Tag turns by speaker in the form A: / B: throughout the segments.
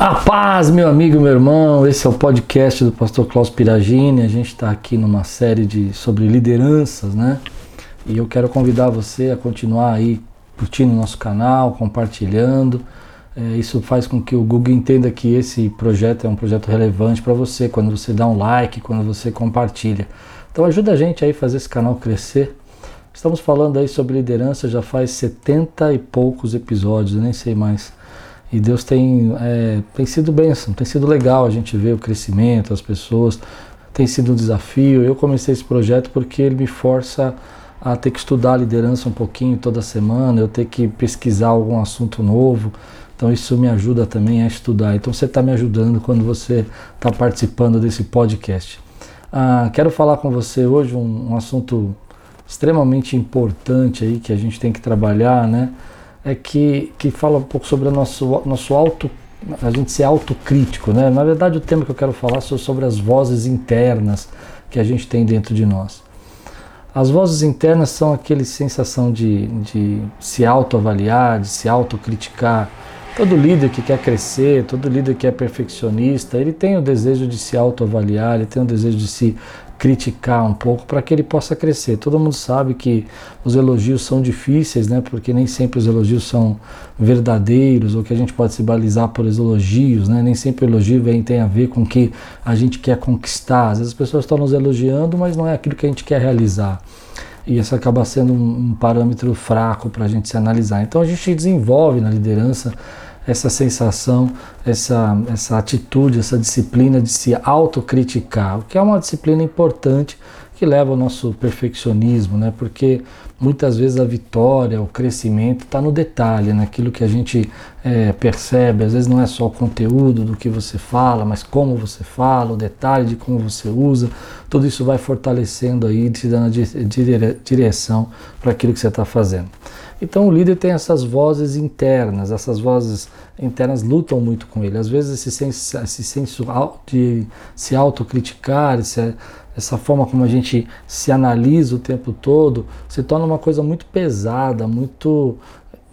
A: A paz, meu amigo, meu irmão. Esse é o podcast do pastor Klaus Piragini. A gente está aqui numa série de sobre lideranças, né? E eu quero convidar você a continuar aí curtindo nosso canal, compartilhando. É, isso faz com que o Google entenda que esse projeto é um projeto relevante para você quando você dá um like, quando você compartilha. Então ajuda a gente aí a fazer esse canal crescer. Estamos falando aí sobre liderança já faz 70 e poucos episódios, eu nem sei mais. E Deus tem, é, tem sido bênção, tem sido legal a gente ver o crescimento, as pessoas, tem sido um desafio. Eu comecei esse projeto porque ele me força a ter que estudar a liderança um pouquinho toda semana, eu ter que pesquisar algum assunto novo. Então isso me ajuda também a estudar. Então você está me ajudando quando você está participando desse podcast. Ah, quero falar com você hoje um, um assunto extremamente importante aí que a gente tem que trabalhar, né? É que, que fala um pouco sobre o nosso, nosso auto, a gente ser autocrítico, né? Na verdade, o tema que eu quero falar é sobre as vozes internas que a gente tem dentro de nós. As vozes internas são aquele sensação de, de se autoavaliar, de se autocriticar. Todo líder que quer crescer, todo líder que é perfeccionista, ele tem o desejo de se autoavaliar, ele tem o desejo de se criticar um pouco para que ele possa crescer. Todo mundo sabe que os elogios são difíceis, né? Porque nem sempre os elogios são verdadeiros ou que a gente pode se balizar por elogios, né? Nem sempre o elogio vem, tem a ver com o que a gente quer conquistar. Às vezes as pessoas estão nos elogiando, mas não é aquilo que a gente quer realizar. E isso acaba sendo um, um parâmetro fraco para a gente se analisar. Então a gente desenvolve na liderança essa sensação, essa, essa atitude, essa disciplina de se autocriticar, o que é uma disciplina importante que leva ao nosso perfeccionismo, né? Porque muitas vezes a vitória, o crescimento está no detalhe, naquilo que a gente é, percebe. Às vezes não é só o conteúdo do que você fala, mas como você fala, o detalhe de como você usa. Tudo isso vai fortalecendo aí, te dando a direção para aquilo que você está fazendo. Então o líder tem essas vozes internas, essas vozes internas lutam muito com ele. Às vezes esse senso, esse senso de se autocriticar, esse, essa forma como a gente se analisa o tempo todo, se torna uma coisa muito pesada, muito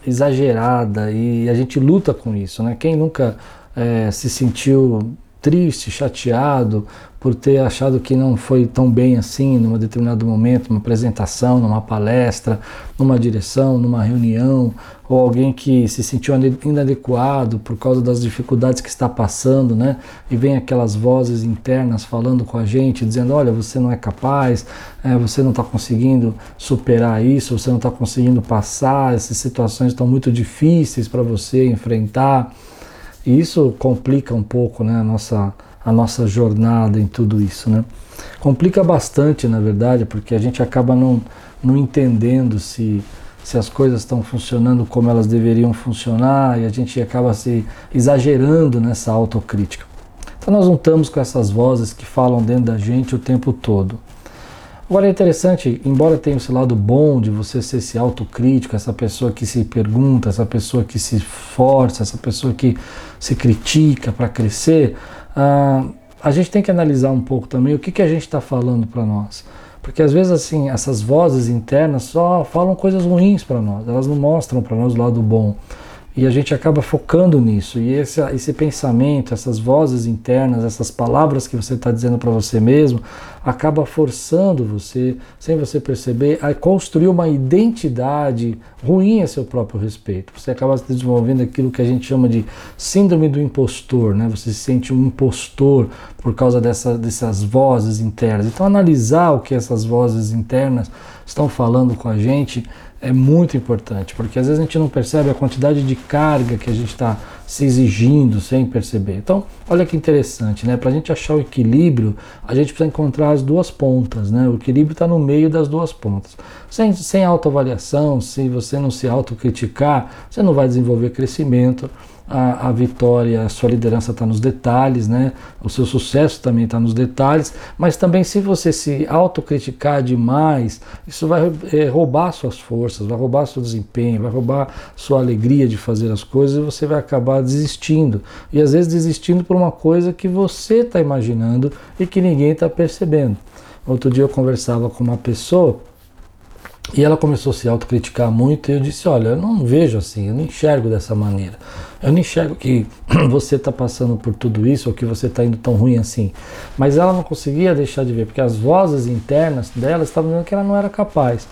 A: exagerada e a gente luta com isso, né? Quem nunca é, se sentiu triste, chateado por ter achado que não foi tão bem assim num determinado momento, numa apresentação, numa palestra, numa direção, numa reunião, ou alguém que se sentiu inadequado por causa das dificuldades que está passando, né? E vem aquelas vozes internas falando com a gente, dizendo: olha, você não é capaz, é, você não está conseguindo superar isso, você não está conseguindo passar, essas situações estão muito difíceis para você enfrentar. E isso complica um pouco né, a, nossa, a nossa jornada em tudo isso. Né? Complica bastante, na verdade, porque a gente acaba não, não entendendo se, se as coisas estão funcionando como elas deveriam funcionar e a gente acaba se exagerando nessa autocrítica. Então nós não estamos com essas vozes que falam dentro da gente o tempo todo. Agora é interessante, embora tenha esse lado bom de você ser esse autocrítico, essa pessoa que se pergunta, essa pessoa que se força, essa pessoa que se critica para crescer, uh, a gente tem que analisar um pouco também o que, que a gente está falando para nós. Porque às vezes assim, essas vozes internas só falam coisas ruins para nós, elas não mostram para nós o lado bom. E a gente acaba focando nisso. E esse, esse pensamento, essas vozes internas, essas palavras que você está dizendo para você mesmo, acaba forçando você, sem você perceber, a construir uma identidade ruim a seu próprio respeito. Você acaba desenvolvendo aquilo que a gente chama de síndrome do impostor, né? Você se sente um impostor por causa dessa, dessas vozes internas. Então, analisar o que essas vozes internas estão falando com a gente é muito importante, porque às vezes a gente não percebe a quantidade de carga que a gente está se exigindo sem perceber. Então, olha que interessante, né? Para a gente achar o equilíbrio, a gente precisa encontrar as duas pontas, né? O equilíbrio está no meio das duas pontas. Sem, sem autoavaliação, se você não se autocriticar, você não vai desenvolver crescimento a, a vitória, a sua liderança está nos detalhes, né? O seu sucesso também está nos detalhes, mas também se você se autocriticar demais, isso vai é, roubar suas forças, vai roubar seu desempenho, vai roubar sua alegria de fazer as coisas e você vai acabar desistindo. E às vezes desistindo por uma coisa que você está imaginando e que ninguém está percebendo. Outro dia eu conversava com uma pessoa e ela começou a se autocriticar muito e eu disse: Olha, eu não vejo assim, eu não enxergo dessa maneira. Eu não enxergo que você está passando por tudo isso ou que você está indo tão ruim assim. Mas ela não conseguia deixar de ver, porque as vozes internas dela estavam dizendo que ela não era capaz.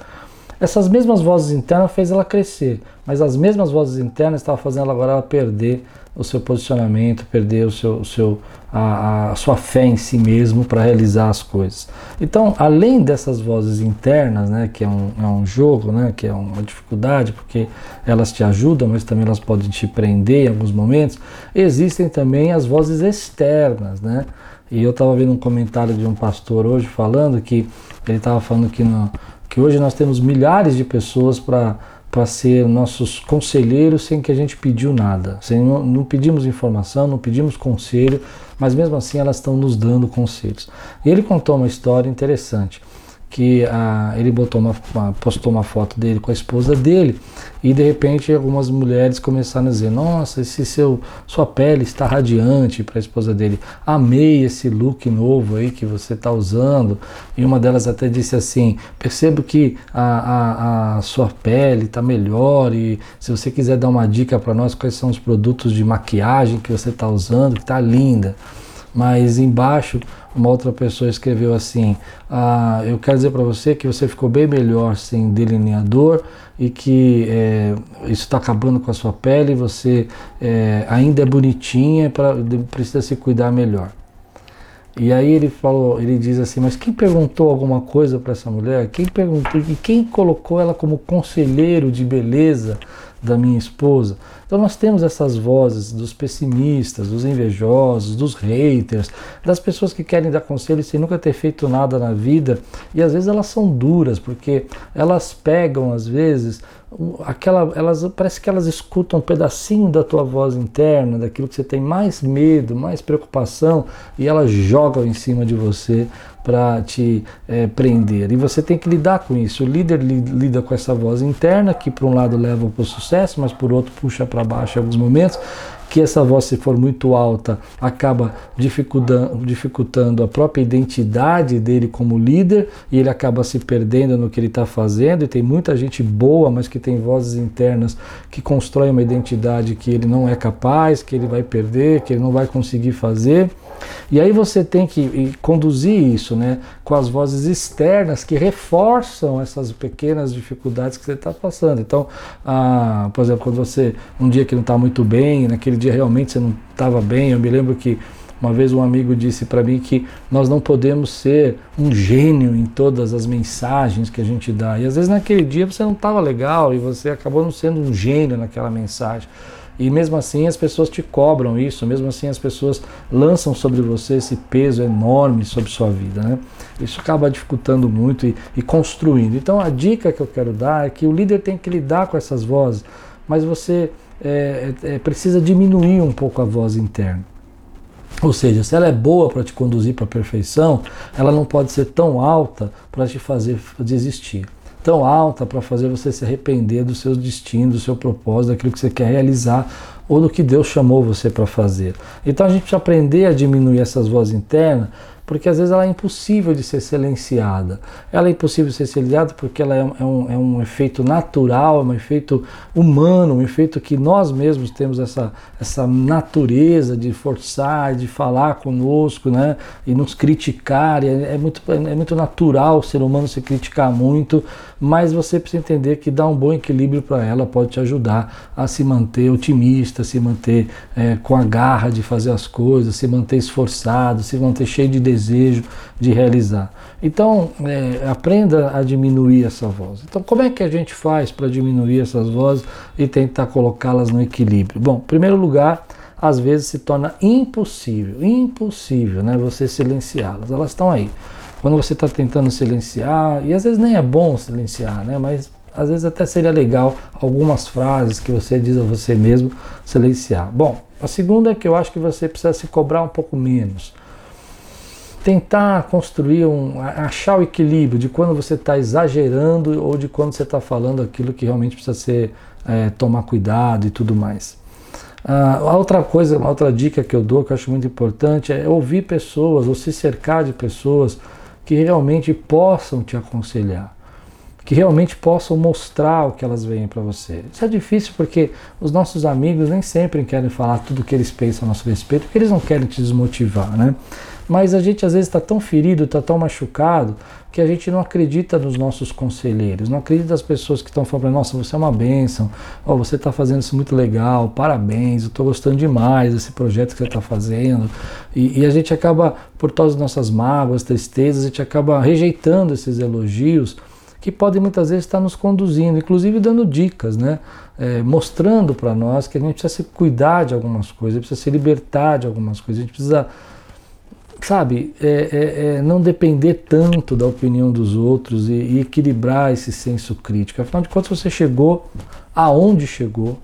A: Essas mesmas vozes internas fez ela crescer, mas as mesmas vozes internas estavam fazendo agora ela perder o seu posicionamento, perder o seu, o seu, a, a sua fé em si mesmo para realizar as coisas. Então, além dessas vozes internas, né, que é um, é um jogo, né, que é uma dificuldade, porque elas te ajudam, mas também elas podem te prender em alguns momentos, existem também as vozes externas, né? E eu estava vendo um comentário de um pastor hoje falando que ele estava falando que, no, que hoje nós temos milhares de pessoas para para ser nossos conselheiros sem que a gente pediu nada. Sem, não, não, pedimos informação, não pedimos conselho, mas mesmo assim elas estão nos dando conselhos. E ele contou uma história interessante que ah, ele botou uma, postou uma foto dele com a esposa dele e de repente algumas mulheres começaram a dizer nossa esse seu sua pele está radiante para a esposa dele. Amei esse look novo aí que você está usando. E uma delas até disse assim percebo que a, a, a sua pele está melhor e se você quiser dar uma dica para nós quais são os produtos de maquiagem que você está usando que está linda. Mas embaixo uma outra pessoa escreveu assim: ah, Eu quero dizer para você que você ficou bem melhor sem delineador e que é, isso está acabando com a sua pele, você é, ainda é bonitinha, pra, precisa se cuidar melhor. E aí ele falou, ele diz assim, mas quem perguntou alguma coisa para essa mulher? Quem perguntou e quem colocou ela como conselheiro de beleza da minha esposa? Então nós temos essas vozes dos pessimistas, dos invejosos, dos haters, das pessoas que querem dar conselho sem nunca ter feito nada na vida, e às vezes elas são duras, porque elas pegam às vezes aquela elas parece que elas escutam um pedacinho da tua voz interna, daquilo que você tem mais medo, mais preocupação, e elas jogam em cima de você para te é, prender. E você tem que lidar com isso. O líder li, lida com essa voz interna, que por um lado leva para o sucesso, mas por outro puxa para baixo em alguns momentos. Que essa voz, se for muito alta, acaba dificultando, dificultando a própria identidade dele como líder e ele acaba se perdendo no que ele está fazendo. E tem muita gente boa, mas que tem vozes internas que constroem uma identidade que ele não é capaz, que ele vai perder, que ele não vai conseguir fazer. E aí você tem que conduzir isso né, com as vozes externas que reforçam essas pequenas dificuldades que você está passando. Então, ah, por exemplo, quando você, um dia que não está muito bem, naquele dia realmente você não estava bem, eu me lembro que uma vez um amigo disse para mim que nós não podemos ser um gênio em todas as mensagens que a gente dá. E às vezes naquele dia você não estava legal e você acabou não sendo um gênio naquela mensagem. E mesmo assim as pessoas te cobram isso, mesmo assim as pessoas lançam sobre você esse peso enorme sobre sua vida. Né? Isso acaba dificultando muito e, e construindo. Então a dica que eu quero dar é que o líder tem que lidar com essas vozes, mas você é, é, precisa diminuir um pouco a voz interna. Ou seja, se ela é boa para te conduzir para a perfeição, ela não pode ser tão alta para te fazer desistir tão alta para fazer você se arrepender dos seus destinos, do seu propósito, daquilo que você quer realizar ou do que Deus chamou você para fazer. Então a gente precisa aprender a diminuir essas vozes internas porque às vezes ela é impossível de ser silenciada. Ela é impossível de ser silenciada porque ela é, é, um, é um efeito natural, é um efeito humano, um efeito que nós mesmos temos essa, essa natureza de forçar, de falar conosco, né? E nos criticar. É, é, muito, é muito natural o ser humano se criticar muito, mas você precisa entender que dar um bom equilíbrio para ela pode te ajudar a se manter otimista, se manter é, com a garra de fazer as coisas, se manter esforçado, se manter cheio de desejo de realizar. Então, é, aprenda a diminuir essa voz. Então, como é que a gente faz para diminuir essas vozes e tentar colocá-las no equilíbrio? Bom, em primeiro lugar, às vezes se torna impossível, impossível, né, você silenciá-las. Elas estão aí. Quando você está tentando silenciar, e às vezes nem é bom silenciar, né, mas às vezes até seria legal algumas frases que você diz a você mesmo silenciar. Bom, a segunda é que eu acho que você precisa se cobrar um pouco menos tentar construir um, achar o equilíbrio de quando você está exagerando ou de quando você está falando aquilo que realmente precisa ser é, tomar cuidado e tudo mais. Ah, a outra coisa, uma outra dica que eu dou que eu acho muito importante é ouvir pessoas ou se cercar de pessoas que realmente possam te aconselhar que realmente possam mostrar o que elas veem para você. Isso é difícil porque os nossos amigos nem sempre querem falar tudo o que eles pensam a nosso respeito, porque eles não querem te desmotivar, né? Mas a gente às vezes está tão ferido, está tão machucado, que a gente não acredita nos nossos conselheiros, não acredita nas pessoas que estão falando, nossa, você é uma bênção, oh, você está fazendo isso muito legal, parabéns, eu estou gostando demais desse projeto que você está fazendo. E, e, a gente acaba, por todas as nossas mágoas, tristezas, a gente acaba rejeitando esses elogios que podem muitas vezes estar nos conduzindo, inclusive dando dicas, né? É, mostrando para nós que a gente precisa se cuidar de algumas coisas, precisa se libertar de algumas coisas, a gente precisa sabe, é, é, é, não depender tanto da opinião dos outros e, e, equilibrar esse senso crítico. Afinal de contas, você chegou aonde chegou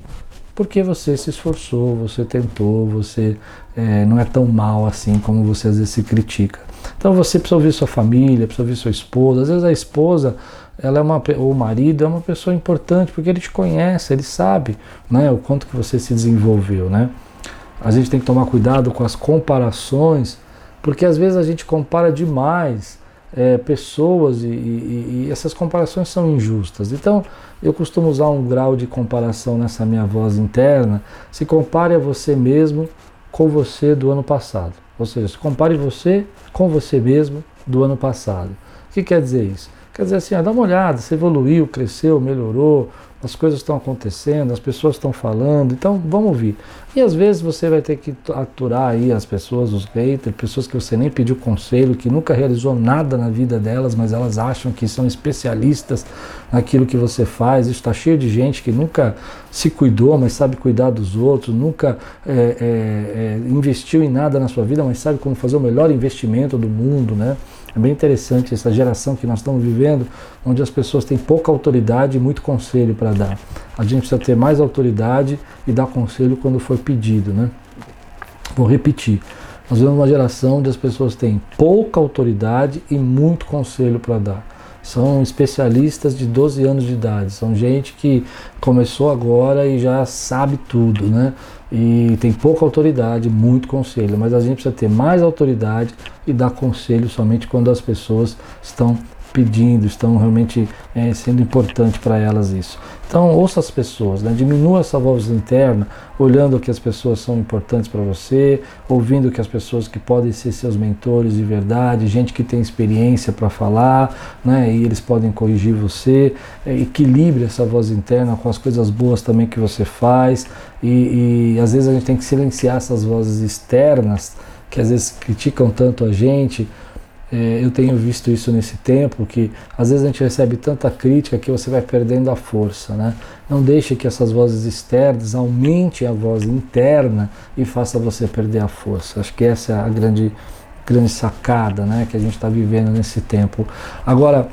A: porque você se esforçou, você tentou, você é, não é tão mal assim como você às vezes se critica. Então você precisa ouvir sua família, precisa ouvir sua esposa. Às vezes a esposa, ela é uma, ou o marido é uma pessoa importante porque ele te conhece, ele sabe, né, o quanto que você se desenvolveu, né? A gente tem que tomar cuidado com as comparações porque às vezes a gente compara demais é, pessoas e, e, e, essas comparações são injustas. Então eu costumo usar um grau de comparação nessa minha voz interna. Se compare a você mesmo com você do ano passado. Ou seja, se compare você com você mesmo do ano passado. O que quer dizer isso? Quer dizer assim, ah, dá uma olhada, você evoluiu, cresceu, melhorou, as coisas estão acontecendo, as pessoas estão falando, então vamos ouvir. E às vezes você vai ter que aturar aí as pessoas, os haters, pessoas que você nem pediu conselho, que nunca realizou nada na vida delas, mas elas acham que são especialistas naquilo que você faz. Está cheio de gente que nunca se cuidou, mas sabe cuidar dos outros, nunca é, é, é, investiu em nada na sua vida, mas sabe como fazer o melhor investimento do mundo, né? É bem interessante essa geração que nós estamos vivendo, onde as pessoas têm pouca autoridade e muito conselho para dar. A gente precisa ter mais autoridade e dar conselho quando for pedido, né? Vou repetir. Nós vivemos uma geração onde as pessoas têm pouca autoridade e muito conselho para dar. São especialistas de 12 anos de idade, são gente que começou agora e já sabe tudo, né? E tem pouca autoridade, muito conselho, mas a gente precisa ter mais autoridade e dar conselho somente quando as pessoas estão pedindo, estão realmente é, sendo importante para elas isso. Então, ouça as pessoas, né? diminua essa voz interna, olhando que as pessoas são importantes para você, ouvindo que as pessoas que podem ser seus mentores de verdade, gente que tem experiência para falar, né? e eles podem corrigir você. É, equilibre essa voz interna com as coisas boas também que você faz, e, e às vezes a gente tem que silenciar essas vozes externas que às vezes criticam tanto a gente é, eu tenho visto isso nesse tempo, que às vezes a gente recebe tanta crítica que você vai perdendo a força. Né? Não deixe que essas vozes externas aumentem a voz interna e faça você perder a força. Acho que essa é a grande, grande sacada né, que a gente está vivendo nesse tempo. Agora,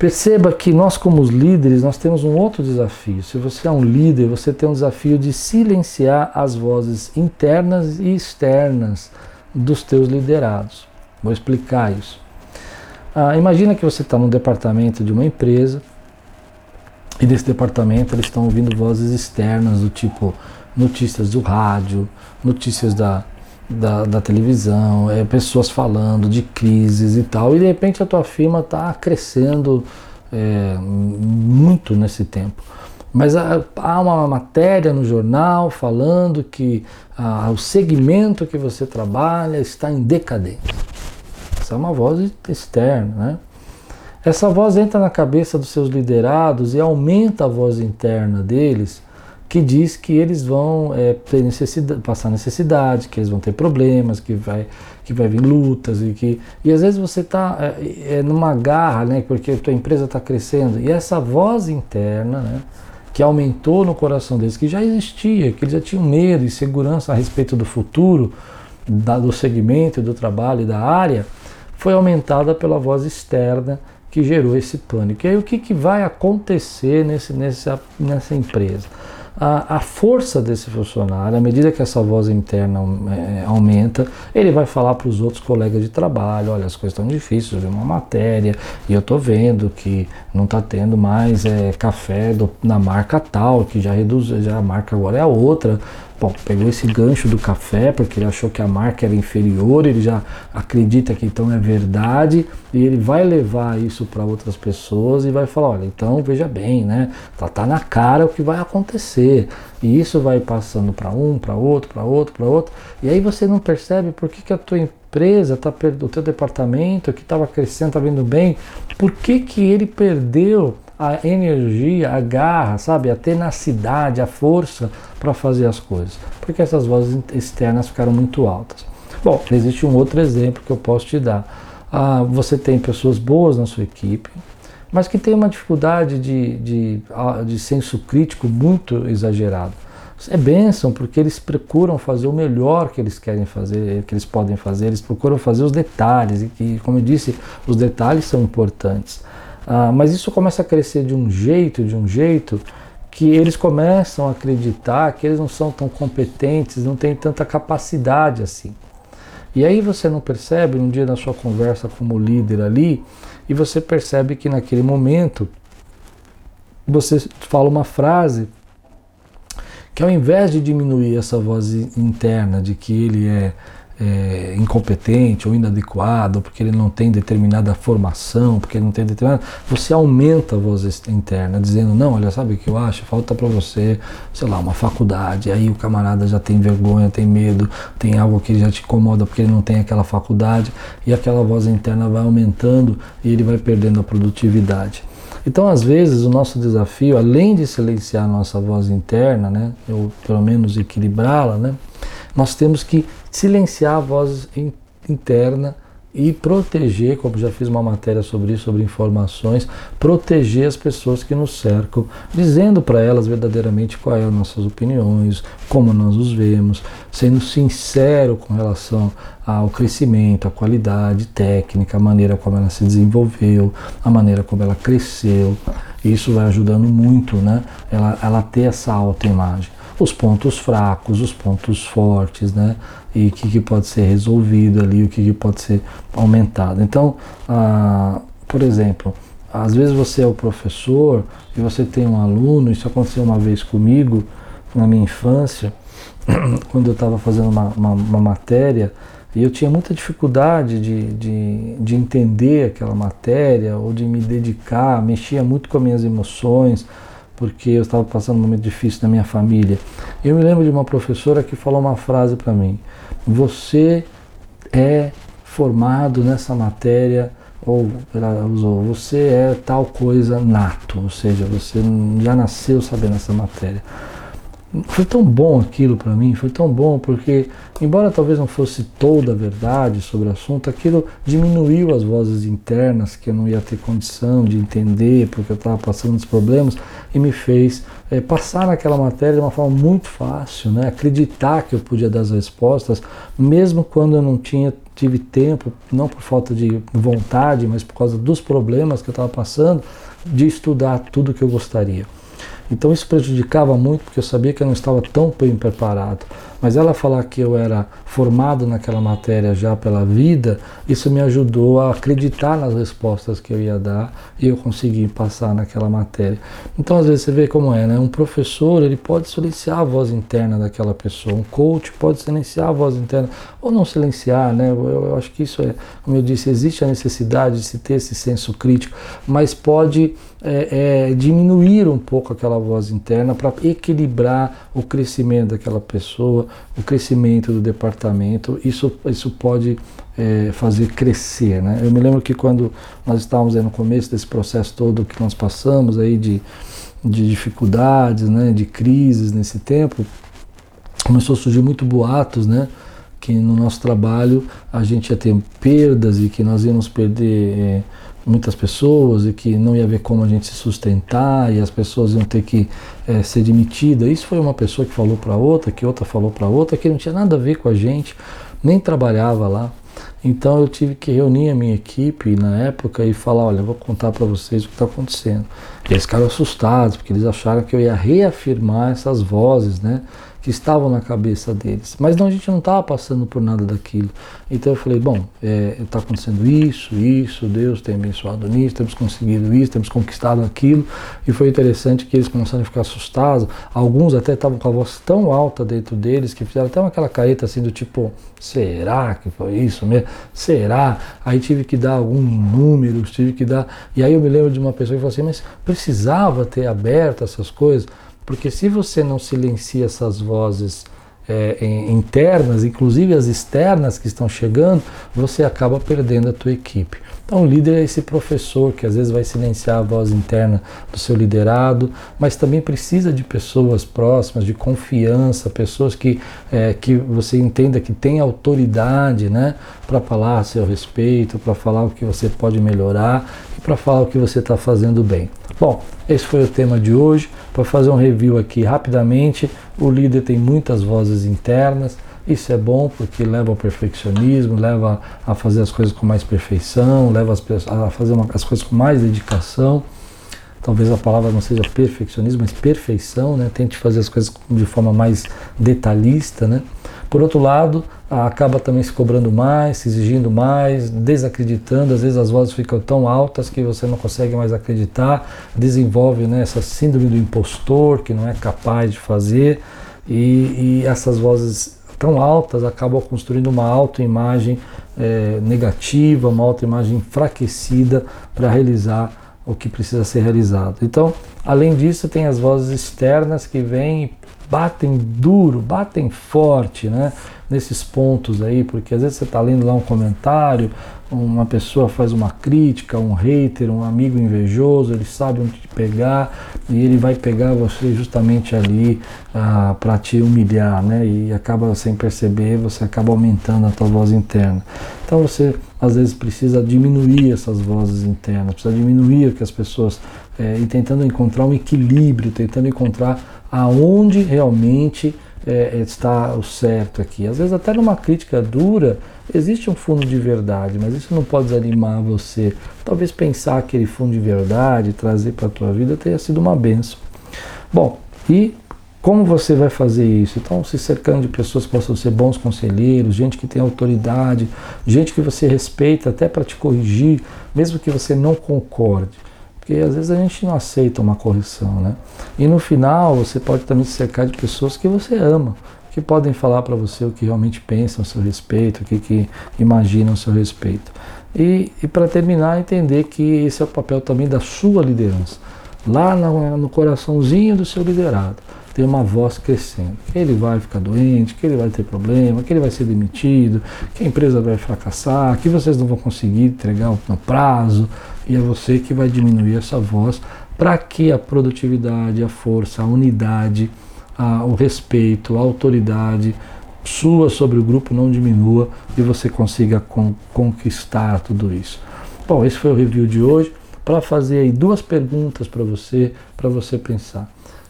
A: perceba que nós como líderes, nós temos um outro desafio. Se você é um líder, você tem um desafio de silenciar as vozes internas e externas dos teus liderados. Vou explicar isso. Ah, imagina que você está no departamento de uma empresa e nesse departamento eles estão ouvindo vozes externas do tipo notícias do rádio, notícias da, da, da, televisão, é, pessoas falando de crises e tal, e de repente a tua firma está crescendo é, muito nesse tempo. Mas há uma matéria no jornal falando que ah, o segmento que você trabalha está em decadência. É uma voz externa, né? Essa voz entra na cabeça dos seus liderados e aumenta a voz interna deles, que diz que eles vão é, ter necessidade, passar necessidade, que eles vão ter problemas, que vai, que vai vir lutas e que e às vezes você está é, é, numa garra, né? Porque a tua empresa está crescendo e essa voz interna, né? Que aumentou no coração deles, que já existia, que eles já tinham medo e segurança a respeito do futuro, da, do segmento, do trabalho e da área foi aumentada pela voz externa que gerou esse pânico. E aí o que, que vai acontecer nesse, nessa, nessa empresa? A, a, força desse funcionário, à medida que essa voz interna é, aumenta, ele vai falar para os outros colegas de trabalho: olha, as coisas estão difíceis, eu vi uma matéria e eu estou vendo que não está tendo mais é, café do, na marca tal, que já reduz, já a marca agora é a outra. Bom, pegou esse gancho do café porque ele achou que a marca era inferior, ele já acredita que então é verdade e ele vai levar isso para outras pessoas e vai falar, olha, então veja bem, né? Tá, tá na cara o que vai acontecer. E isso vai passando para um, para outro, para outro, para outro. E aí você não percebe por que, que a tua empresa, tá, o teu departamento que estava crescendo, está vindo bem, por que, que ele perdeu a energia, a garra, sabe, a tenacidade, a força para fazer as coisas, porque essas vozes externas ficaram muito altas. Bom, existe um outro exemplo que eu posso te dar. Ah, você tem pessoas boas na sua equipe, mas que tem uma dificuldade de, de, de senso crítico muito exagerado. É bênção, porque eles procuram fazer o melhor que eles querem fazer, que eles podem fazer, eles procuram fazer os detalhes, e que, como eu disse, os detalhes são importantes. Ah, mas isso começa a crescer de um jeito, de um jeito, que eles começam a acreditar que eles não são tão competentes, não têm tanta capacidade assim. E aí você não percebe, um dia na sua conversa como líder ali, e você percebe que naquele momento você fala uma frase que ao invés de diminuir essa voz interna de que ele é é, incompetente ou inadequado, porque ele não tem determinada formação, porque ele não tem determinada. Você aumenta a voz interna, dizendo: não, olha, sabe o que eu acho? Falta para você, sei lá, uma faculdade. Aí o camarada já tem vergonha, tem medo, tem algo que já te incomoda porque ele não tem aquela faculdade, e aquela voz interna vai aumentando e ele vai perdendo a produtividade. Então, às vezes, o nosso desafio, além de silenciar a nossa voz interna, né, ou pelo menos equilibrá-la, né, nós temos que silenciar a voz interna e proteger, como já fiz uma matéria sobre isso, sobre informações, proteger as pessoas que nos cercam, dizendo para elas verdadeiramente quais são nossas opiniões, como nós os vemos, sendo sincero com relação ao crescimento, à qualidade técnica, a maneira como ela se desenvolveu, a maneira como ela cresceu. Isso vai ajudando muito, né? Ela, ela ter essa autoimagem os pontos fracos, os pontos fortes, né? E o que, que pode ser resolvido ali, o que, que pode ser aumentado. Então, ah, por exemplo, às vezes você é o professor e você tem um aluno, isso aconteceu uma vez comigo na minha infância, quando eu estava fazendo uma, uma, uma, matéria, e eu tinha muita dificuldade de, de, de entender aquela matéria ou de me dedicar, mexia muito com as minhas emoções porque eu estava passando um momento difícil na minha família. Eu me lembro de uma professora que falou uma frase para mim: Você é formado nessa matéria, ou ela usou, você é tal coisa nato, ou seja, você já nasceu sabendo essa matéria. Foi tão bom aquilo para mim, foi tão bom porque, embora talvez não fosse toda a verdade sobre o assunto, aquilo diminuiu as vozes internas que eu não ia ter condição de entender porque eu estava passando os problemas e me fez é, passar naquela matéria de uma forma muito fácil, né? acreditar que eu podia dar as respostas, mesmo quando eu não tinha tive tempo, não por falta de vontade, mas por causa dos problemas que eu estava passando, de estudar tudo que eu gostaria. Então isso prejudicava muito porque eu sabia que eu não estava tão bem preparado. Mas ela falar que eu era formado naquela matéria já pela vida, isso me ajudou a acreditar nas respostas que eu ia dar e eu consegui passar naquela matéria. Então às vezes você vê como é, né? Um professor ele pode silenciar a voz interna daquela pessoa, um coach pode silenciar a voz interna ou não silenciar, né? Eu, eu acho que isso é, como eu disse, existe a necessidade de se ter esse senso crítico, mas pode é, é, diminuir um pouco aquela voz interna para equilibrar o crescimento daquela pessoa, o crescimento do departamento, isso, isso pode é, fazer crescer. Né? Eu me lembro que quando nós estávamos no começo desse processo todo que nós passamos aí de, de dificuldades, né, de crises nesse tempo, começou a surgir muito boatos, né? Que no nosso trabalho a gente ia ter perdas e que nós íamos perder é, muitas pessoas e que não ia haver como a gente se sustentar e as pessoas iam ter que é, ser demitidas. Isso foi uma pessoa que falou para outra, que outra falou para outra, que não tinha nada a ver com a gente, nem trabalhava lá. Então eu tive que reunir a minha equipe na época e falar, olha, vou contar para vocês o que está acontecendo. E eles ficaram assustados, porque eles acharam que eu ia reafirmar essas vozes, né? Que estavam na cabeça deles. Mas não, a gente não estava passando por nada daquilo. Então eu falei, bom, está é, tá acontecendo isso, isso, Deus tem abençoado nisso, temos conseguido isso, temos conquistado aquilo. E foi interessante que eles começaram a ficar assustados. Alguns até estavam com a voz tão alta dentro deles que fizeram até aquela careta assim do tipo, será que foi isso mesmo? Será? Aí tive que dar alguns números, tive que dar. E aí eu me lembro de uma pessoa que falou assim, mas precisava ter aberto essas coisas. Porque se você não silencia essas vozes é, internas, inclusive as externas que estão chegando, você acaba perdendo a tua equipe. Então, o líder é esse professor que às vezes vai silenciar a voz interna do seu liderado, mas também precisa de pessoas próximas, de confiança, pessoas que, é, que você entenda que tem autoridade né, para falar a seu respeito, para falar o que você pode melhorar e para falar o que você está fazendo bem. Bom, esse foi o tema de hoje. Para fazer um review aqui rapidamente, o líder tem muitas vozes internas. Isso é bom porque leva ao perfeccionismo, leva a fazer as coisas com mais perfeição, leva a fazer as coisas com mais dedicação. Talvez a palavra não seja perfeccionismo, mas perfeição, né? Tente fazer as coisas de forma mais detalhista, né? Por outro lado, acaba também se cobrando mais, se exigindo mais, desacreditando, às vezes as vozes ficam tão altas que você não consegue mais acreditar, desenvolve né, essa síndrome do impostor que não é capaz de fazer, e, e essas vozes tão altas acabam construindo uma autoimagem é, negativa, uma autoimagem enfraquecida para realizar o que precisa ser realizado. Então, além disso, tem as vozes externas que vêm e batem duro, batem forte, né? Nesses pontos aí, porque às vezes você está lendo lá um comentário, uma pessoa faz uma crítica, um hater, um amigo invejoso, ele sabe onde te pegar e ele vai pegar você justamente ali ah, para te humilhar, né? E acaba sem perceber, você acaba aumentando a tua voz interna. Então você às vezes precisa diminuir essas vozes internas, precisa diminuir que as pessoas é, e tentando encontrar um equilíbrio, tentando encontrar aonde realmente é, está o certo aqui. Às vezes até numa crítica dura existe um fundo de verdade, mas isso não pode desanimar você. Talvez pensar aquele fundo de verdade, trazer para a tua vida tenha sido uma benção. Bom, e como você vai fazer isso? Então, se cercando de pessoas que possam ser bons conselheiros, gente que tem autoridade, gente que você respeita até para te corrigir, mesmo que você não concorde. Porque às vezes a gente não aceita uma correção, né? E no final você pode também se cercar de pessoas que você ama, que podem falar para você o que realmente pensam a seu respeito, o que, que imaginam a seu respeito. E, e para terminar, entender que esse é o papel também da sua liderança. Lá no, no coraçãozinho do seu liderado tem uma voz crescendo. Que ele vai ficar doente, que ele vai ter problema, que ele vai ser demitido, que a empresa vai fracassar, que vocês não vão conseguir entregar no prazo, e é você que vai diminuir essa voz para que a produtividade, a força, a unidade, a, o respeito, a autoridade sua sobre o grupo não diminua e você consiga con conquistar tudo isso. Bom, esse foi o review de hoje para fazer aí duas perguntas para você, para você pensar.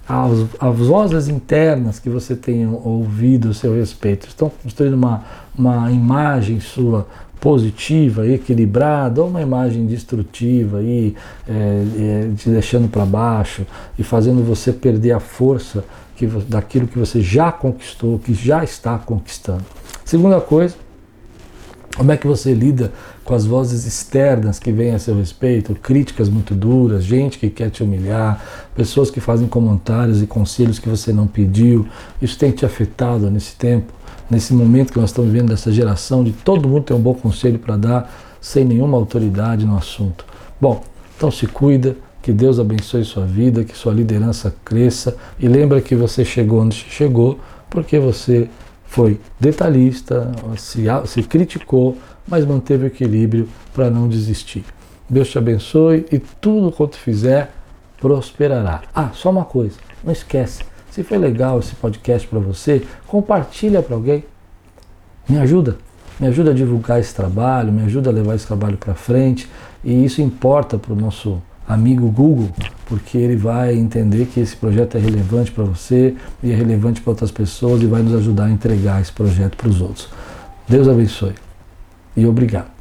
A: As, as, vozes internas que você tem ouvido a seu respeito estão construindo uma, uma imagem sua positiva, equilibrada, ou uma imagem destrutiva, aí, é, é, te deixando para baixo e fazendo você perder a força que, daquilo que você já conquistou, que já está conquistando. Segunda coisa, como é que você lida com as vozes externas que vêm a seu respeito, críticas muito duras, gente que quer te humilhar, pessoas que fazem comentários e conselhos que você não pediu? Isso tem te afetado nesse tempo? nesse momento que nós estamos vivendo dessa geração, de todo mundo ter um bom conselho para dar, sem nenhuma autoridade no assunto. Bom, então se cuida, que Deus abençoe sua vida, que sua liderança cresça e lembra que você chegou onde chegou porque você foi detalhista, se, se criticou, mas manteve o equilíbrio para não desistir. Deus te abençoe e tudo quanto fizer prosperará. Ah, só uma coisa, não esquece se foi legal esse podcast para você, compartilha para alguém. Me ajuda. Me ajuda a divulgar esse trabalho, me ajuda a levar esse trabalho para frente. E isso importa para o nosso amigo Google, porque ele vai entender que esse projeto é relevante para você e é relevante para outras pessoas e vai nos ajudar a entregar esse projeto para os outros. Deus abençoe e obrigado.